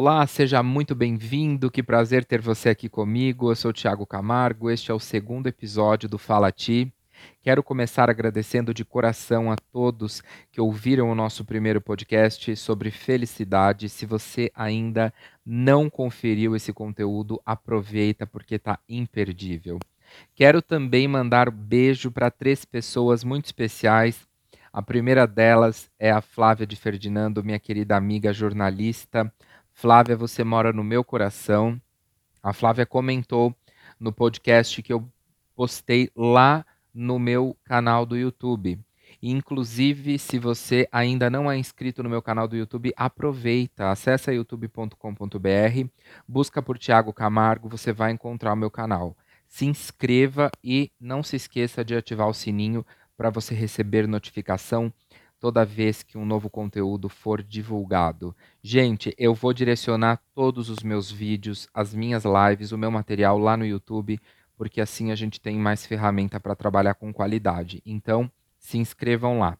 Olá, seja muito bem-vindo. Que prazer ter você aqui comigo. Eu sou o Thiago Camargo. Este é o segundo episódio do Fala Ti. Quero começar agradecendo de coração a todos que ouviram o nosso primeiro podcast sobre felicidade. Se você ainda não conferiu esse conteúdo, aproveita porque está imperdível. Quero também mandar um beijo para três pessoas muito especiais. A primeira delas é a Flávia de Ferdinando, minha querida amiga jornalista. Flávia, você mora no meu coração. A Flávia comentou no podcast que eu postei lá no meu canal do YouTube. Inclusive, se você ainda não é inscrito no meu canal do YouTube, aproveita, acessa youtube.com.br, busca por Tiago Camargo, você vai encontrar o meu canal. Se inscreva e não se esqueça de ativar o sininho para você receber notificação toda vez que um novo conteúdo for divulgado. Gente, eu vou direcionar todos os meus vídeos, as minhas lives, o meu material lá no YouTube porque assim a gente tem mais ferramenta para trabalhar com qualidade. Então, se inscrevam lá.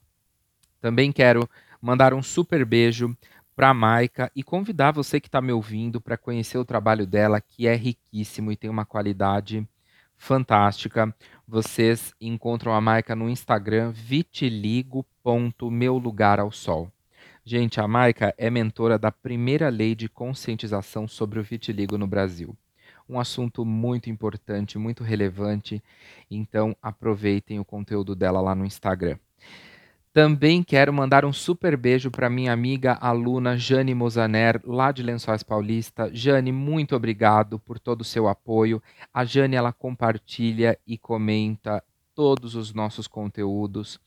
Também quero mandar um super beijo para a Maica e convidar você que está me ouvindo para conhecer o trabalho dela, que é riquíssimo e tem uma qualidade fantástica. Vocês encontram a Maica no Instagram vitiligo.meulugaralsol. Gente, a Maica é mentora da primeira lei de conscientização sobre o vitiligo no Brasil um assunto muito importante, muito relevante. Então aproveitem o conteúdo dela lá no Instagram. Também quero mandar um super beijo para minha amiga aluna Jane Mozaner, lá de Lençóis Paulista. Jane, muito obrigado por todo o seu apoio. A Jane ela compartilha e comenta todos os nossos conteúdos.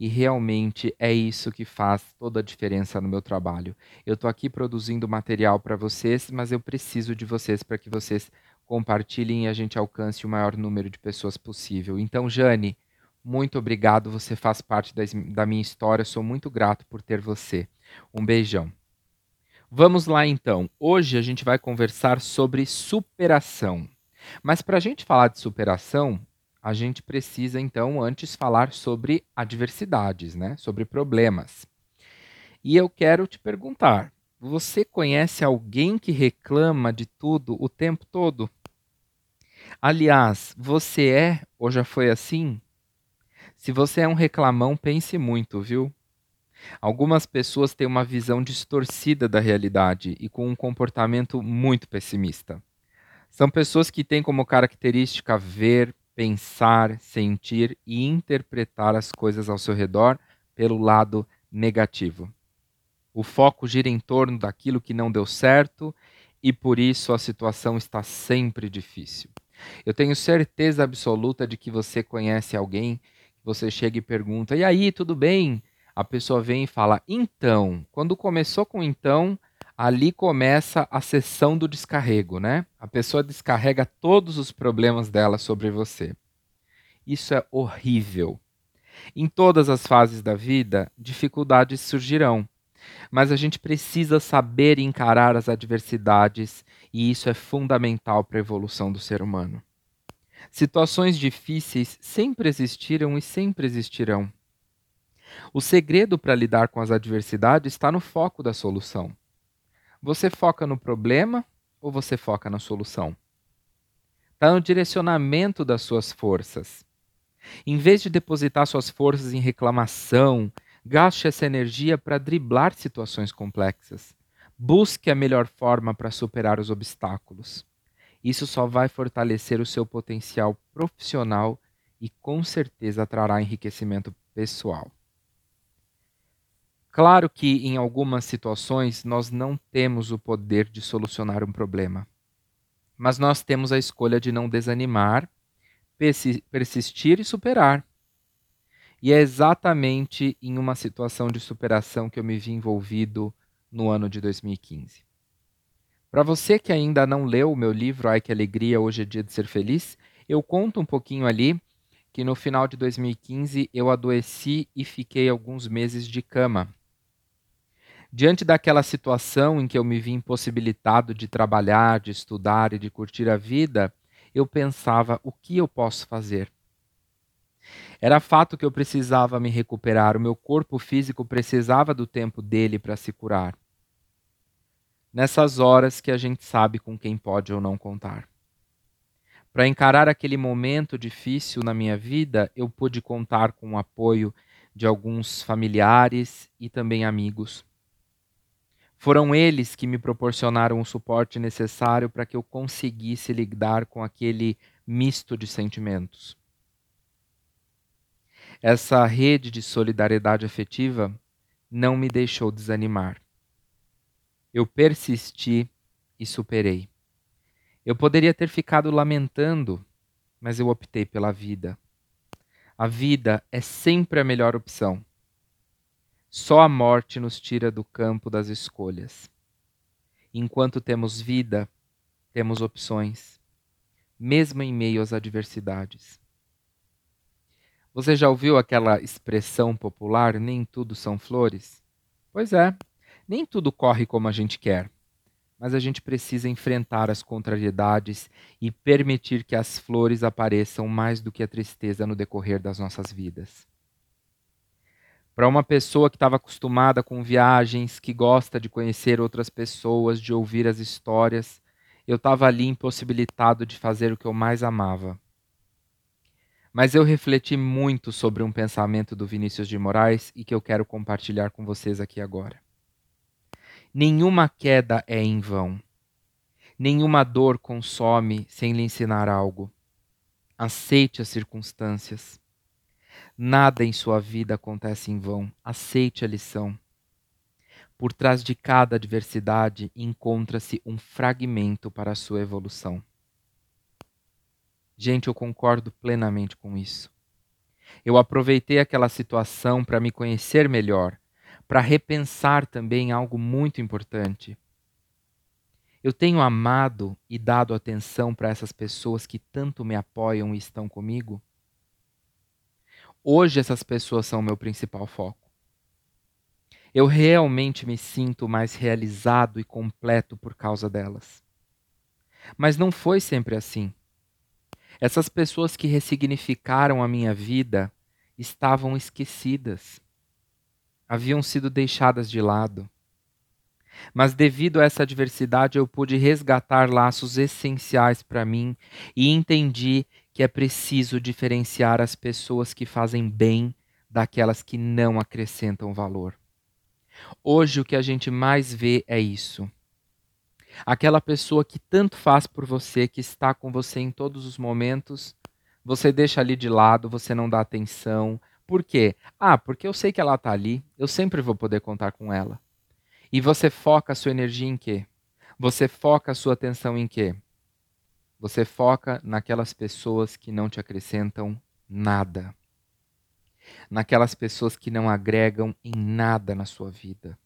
E realmente é isso que faz toda a diferença no meu trabalho. Eu estou aqui produzindo material para vocês, mas eu preciso de vocês para que vocês compartilhem e a gente alcance o maior número de pessoas possível. Então, Jane, muito obrigado. Você faz parte das, da minha história. Sou muito grato por ter você. Um beijão. Vamos lá então. Hoje a gente vai conversar sobre superação. Mas para a gente falar de superação, a gente precisa então antes falar sobre adversidades, né? Sobre problemas. E eu quero te perguntar: você conhece alguém que reclama de tudo o tempo todo? Aliás, você é ou já foi assim? Se você é um reclamão, pense muito, viu? Algumas pessoas têm uma visão distorcida da realidade e com um comportamento muito pessimista. São pessoas que têm como característica ver, pensar, sentir e interpretar as coisas ao seu redor pelo lado negativo. O foco gira em torno daquilo que não deu certo e por isso a situação está sempre difícil. Eu tenho certeza absoluta de que você conhece alguém, você chega e pergunta: "E aí, tudo bem?" A pessoa vem e fala: "Então". Quando começou com então, ali começa a sessão do descarrego, né? A pessoa descarrega todos os problemas dela sobre você. Isso é horrível. Em todas as fases da vida, dificuldades surgirão, mas a gente precisa saber encarar as adversidades e isso é fundamental para a evolução do ser humano. Situações difíceis sempre existiram e sempre existirão. O segredo para lidar com as adversidades está no foco da solução. Você foca no problema ou você foca na solução? Está no direcionamento das suas forças. Em vez de depositar suas forças em reclamação, gaste essa energia para driblar situações complexas. Busque a melhor forma para superar os obstáculos. Isso só vai fortalecer o seu potencial profissional e com certeza trará enriquecimento pessoal. Claro que em algumas situações nós não temos o poder de solucionar um problema, mas nós temos a escolha de não desanimar, persistir e superar. E é exatamente em uma situação de superação que eu me vi envolvido no ano de 2015. Para você que ainda não leu o meu livro Ai que Alegria, Hoje é Dia de Ser Feliz, eu conto um pouquinho ali que no final de 2015 eu adoeci e fiquei alguns meses de cama. Diante daquela situação em que eu me vi impossibilitado de trabalhar, de estudar e de curtir a vida, eu pensava: o que eu posso fazer? Era fato que eu precisava me recuperar, o meu corpo físico precisava do tempo dele para se curar. nessas horas que a gente sabe com quem pode ou não contar. Para encarar aquele momento difícil na minha vida, eu pude contar com o apoio de alguns familiares e também amigos. Foram eles que me proporcionaram o suporte necessário para que eu conseguisse lidar com aquele misto de sentimentos. Essa rede de solidariedade afetiva não me deixou desanimar. Eu persisti e superei. Eu poderia ter ficado lamentando, mas eu optei pela vida. A vida é sempre a melhor opção. Só a morte nos tira do campo das escolhas. Enquanto temos vida, temos opções, mesmo em meio às adversidades. Você já ouviu aquela expressão popular, nem tudo são flores? Pois é, nem tudo corre como a gente quer, mas a gente precisa enfrentar as contrariedades e permitir que as flores apareçam mais do que a tristeza no decorrer das nossas vidas. Para uma pessoa que estava acostumada com viagens, que gosta de conhecer outras pessoas, de ouvir as histórias, eu estava ali impossibilitado de fazer o que eu mais amava. Mas eu refleti muito sobre um pensamento do Vinícius de Moraes e que eu quero compartilhar com vocês aqui agora. Nenhuma queda é em vão. Nenhuma dor consome sem lhe ensinar algo. Aceite as circunstâncias. Nada em sua vida acontece em vão. Aceite a lição. Por trás de cada adversidade encontra-se um fragmento para a sua evolução. Gente, eu concordo plenamente com isso. Eu aproveitei aquela situação para me conhecer melhor, para repensar também algo muito importante. Eu tenho amado e dado atenção para essas pessoas que tanto me apoiam e estão comigo? Hoje essas pessoas são o meu principal foco. Eu realmente me sinto mais realizado e completo por causa delas. Mas não foi sempre assim. Essas pessoas que ressignificaram a minha vida estavam esquecidas haviam sido deixadas de lado. Mas devido a essa adversidade, eu pude resgatar laços essenciais para mim e entendi que é preciso diferenciar as pessoas que fazem bem daquelas que não acrescentam valor. Hoje o que a gente mais vê é isso. Aquela pessoa que tanto faz por você, que está com você em todos os momentos, você deixa ali de lado, você não dá atenção, por quê? Ah, porque eu sei que ela está ali, eu sempre vou poder contar com ela. E você foca a sua energia em quê? Você foca a sua atenção em quê? Você foca naquelas pessoas que não te acrescentam nada. Naquelas pessoas que não agregam em nada na sua vida.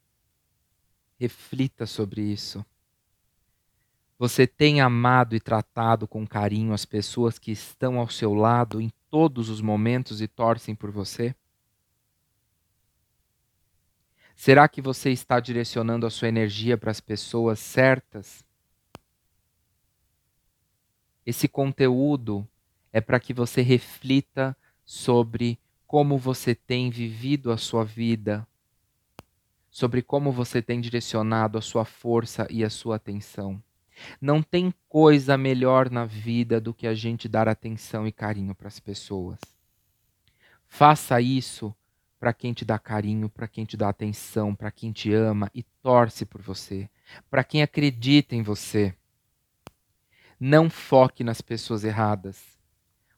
Reflita sobre isso. Você tem amado e tratado com carinho as pessoas que estão ao seu lado em todos os momentos e torcem por você? Será que você está direcionando a sua energia para as pessoas certas? Esse conteúdo é para que você reflita sobre como você tem vivido a sua vida, sobre como você tem direcionado a sua força e a sua atenção. Não tem coisa melhor na vida do que a gente dar atenção e carinho para as pessoas. Faça isso para quem te dá carinho, para quem te dá atenção, para quem te ama e torce por você, para quem acredita em você. Não foque nas pessoas erradas.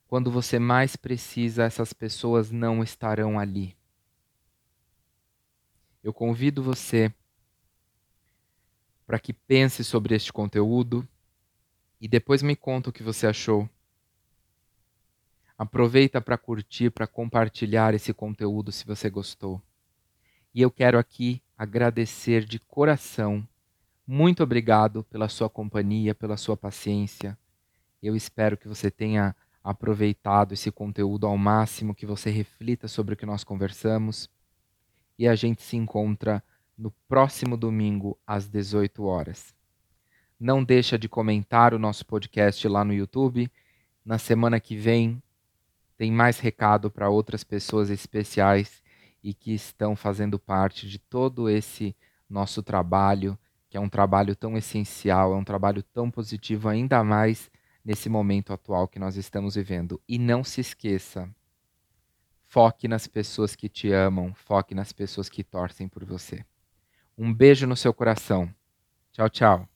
Quando você mais precisa, essas pessoas não estarão ali. Eu convido você para que pense sobre este conteúdo e depois me conta o que você achou. Aproveita para curtir, para compartilhar esse conteúdo se você gostou. E eu quero aqui agradecer de coração. Muito obrigado pela sua companhia, pela sua paciência. Eu espero que você tenha aproveitado esse conteúdo ao máximo, que você reflita sobre o que nós conversamos. E a gente se encontra no próximo domingo às 18 horas. Não deixa de comentar o nosso podcast lá no YouTube. Na semana que vem tem mais recado para outras pessoas especiais e que estão fazendo parte de todo esse nosso trabalho que é um trabalho tão essencial, é um trabalho tão positivo, ainda mais nesse momento atual que nós estamos vivendo. E não se esqueça, foque nas pessoas que te amam, foque nas pessoas que torcem por você. Um beijo no seu coração. Tchau, tchau.